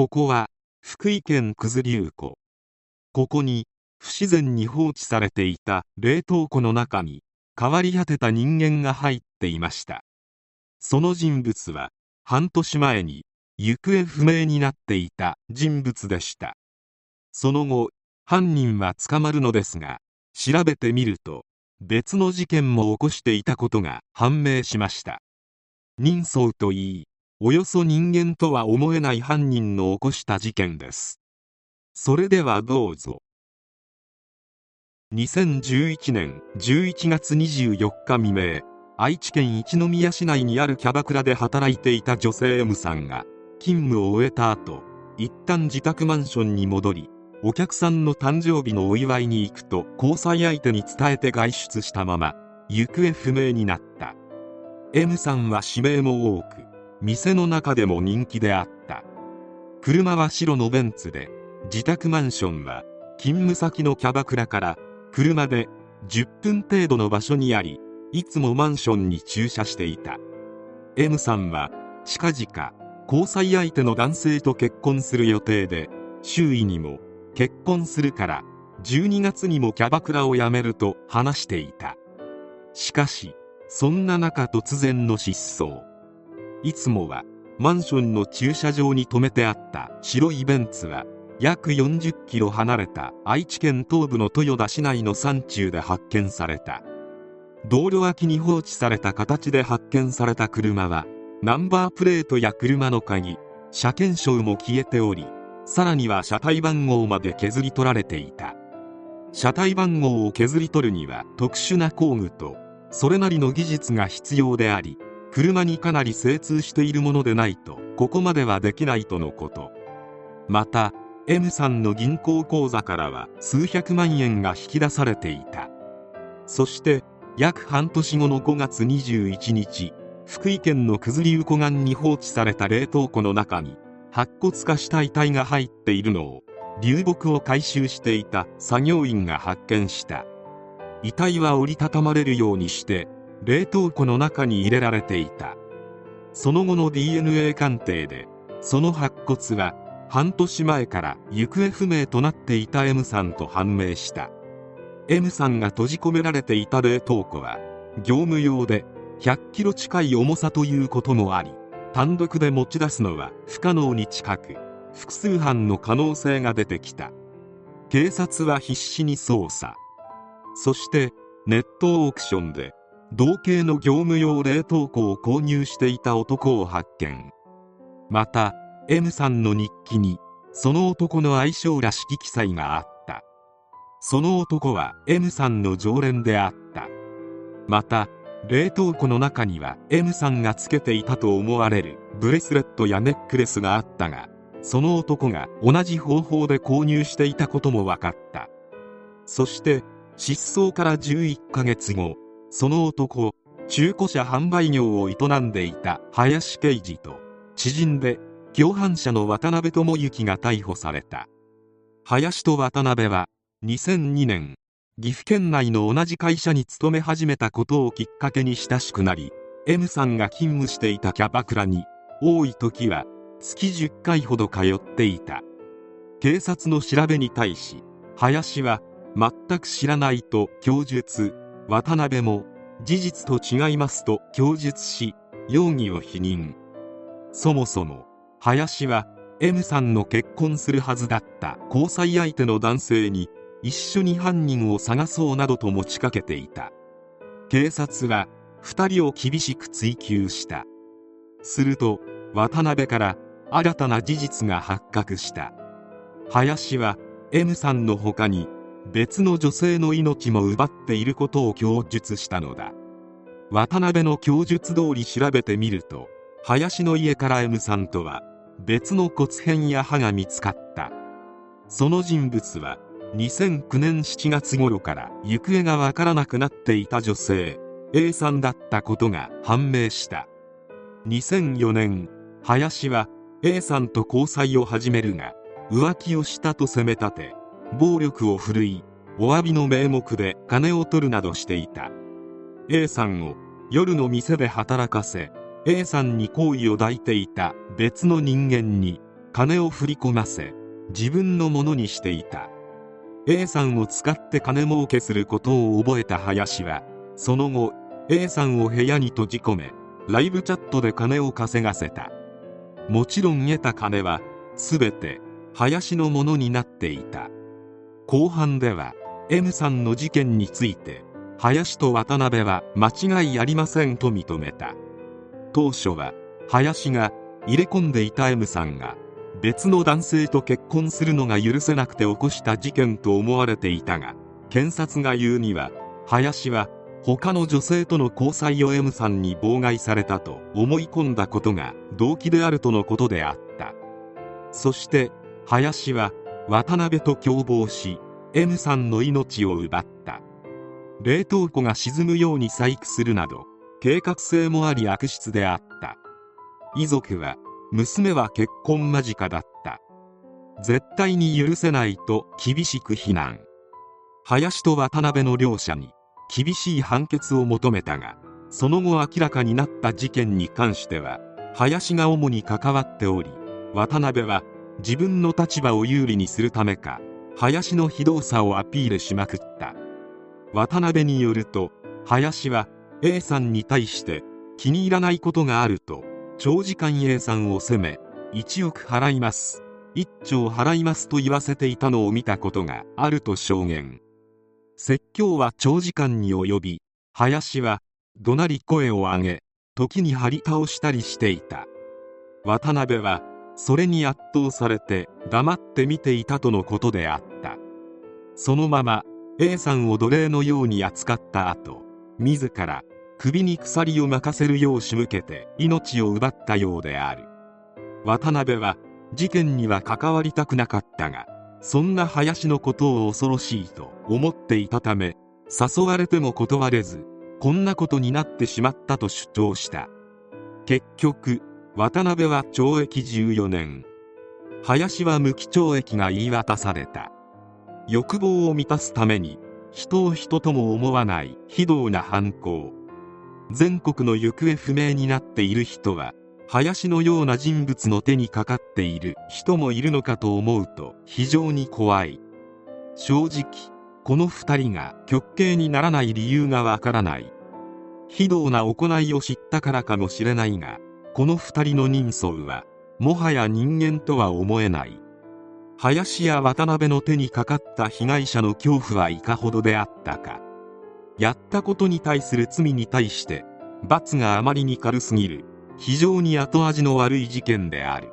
ここは福井県九頭竜湖。ここに不自然に放置されていた冷凍庫の中に変わり果てた人間が入っていました。その人物は半年前に行方不明になっていた人物でした。その後犯人は捕まるのですが調べてみると別の事件も起こしていたことが判明しました。人相といいおよそ人間とは思えない犯人の起こした事件です。それではどうぞ。2011年11月24日未明愛知県一宮市内にあるキャバクラで働いていた女性 M さんが勤務を終えた後一旦自宅マンションに戻りお客さんの誕生日のお祝いに行くと交際相手に伝えて外出したまま行方不明になった。M さんは指名も多く店の中でも人気であった。車は白のベンツで自宅マンションは勤務先のキャバクラから車で10分程度の場所にありいつもマンションに駐車していた。M さんは近々交際相手の男性と結婚する予定で周囲にも結婚するから12月にもキャバクラを辞めると話していた。しかしそんな中突然の失踪。いつもはマンションの駐車場に止めてあった白いベンツは約40キロ離れた愛知県東部の豊田市内の山中で発見された。道路脇に放置された形で発見された車はナンバープレートや車の鍵車検証も消えておりさらには車体番号まで削り取られていた。車体番号を削り取るには特殊な工具とそれなりの技術が必要であり車にかなり精通しているものでないとここまではできないとのこと。また M さんの銀行口座からは数百万円が引き出されていた。そして約半年後の5月21日福井県の九頭竜湖岸に放置された冷凍庫の中に白骨化した遺体が入っているのを流木を回収していた作業員が発見した。遺体は折りたたまれるようにして冷凍庫の中に入れられていた。その後の DNA 鑑定でその白骨は半年前から行方不明となっていた M さんと判明した。M さんが閉じ込められていた冷凍庫は業務用で100キロ近い重さということもあり単独で持ち出すのは不可能に近く複数犯の可能性が出てきた。警察は必死に捜査。そしてネットオークションで同型の業務用冷凍庫を購入していた男を発見。また M さんの日記にその男の愛称らしき記載があった。その男は M さんの常連であった。また冷凍庫の中には M さんがつけていたと思われるブレスレットやネックレスがあったがその男が同じ方法で購入していたことも分かった。そして失踪から11ヶ月後その男中古車販売業を営んでいた林刑事と知人で共犯者の渡辺智之が逮捕された。林と渡辺は2002年岐阜県内の同じ会社に勤め始めたことをきっかけに親しくなり M さんが勤務していたキャバクラに多い時は月10回ほど通っていた。警察の調べに対し林は全く知らないと供述。渡辺も事実と違いますと供述し容疑を否認。そもそも林は M さんの結婚するはずだった交際相手の男性に一緒に犯人を探そうなどと持ちかけていた。警察は2人を厳しく追及した。すると渡辺から新たな事実が発覚した。林は M さんの他に別の女性の命も奪っていることを供述したのだ。渡辺の供述通り調べてみると林の家から M さんとは別の骨片や歯が見つかった。その人物は2009年7月頃から行方がわからなくなっていた女性 A さんだったことが判明した。2004年林は A さんと交際を始めるが浮気をしたと責め立て暴力を振るいお詫びの名目で金を取るなどしていた。A さんを夜の店で働かせ A さんに好意を抱いていた。別の人間に金を振り込ませ自分のものにしていた。A さんを使って金儲けすることを覚えた林はその後 A さんを部屋に閉じ込めライブチャットで金を稼がせた。もちろん得た金は全て林のものになっていた。後半では M さんの事件について林と渡辺は間違いありませんと認めた。当初は林が入れ込んでいた M さんが別の男性と結婚するのが許せなくて起こした事件と思われていたが検察が言うには林は他の女性との交際を M さんに妨害されたと思い込んだことが動機であるとのことであった。そして林は渡辺と共謀し M さんの命を奪った。冷凍庫が沈むように細工するなど計画性もあり悪質であった。遺族は娘は結婚間近だった。絶対に許せないと厳しく非難。林と渡辺の両者に厳しい判決を求めたがその後明らかになった事件に関しては林が主に関わっており渡辺は自分の立場を有利にするためか林の非道さをアピールしまくった。渡辺によると林は A さんに対して気に入らないことがあると長時間 A さんを責め1億払います1兆払いますと言わせていたのを見たことがあると証言。説教は長時間に及び林は怒鳴り声を上げ時に張り倒したりしていた。渡辺はそれに圧倒されて黙って見ていたとのことであった。そのまま A さんを奴隷のように扱った後自ら首に鎖を巻かせるよう仕向けて命を奪ったようである。渡辺は事件には関わりたくなかったがそんな林のことを恐ろしいと思っていたため誘われても断れずこんなことになってしまったと主張した。結局渡辺は懲役14年。林は無期懲役が言い渡された。欲望を満たすために人を人とも思わない非道な犯行。全国の行方不明になっている人は林のような人物の手にかかっている人もいるのかと思うと非常に怖い。正直この2人が極刑にならない理由がわからない。非道な行いを知ったからかもしれないがこの2人の人相はもはや人間とは思えない。林や渡辺の手にかかった被害者の恐怖はいかほどであったか。やったことに対する罪に対して罰があまりに軽すぎる。非常に後味の悪い事件である。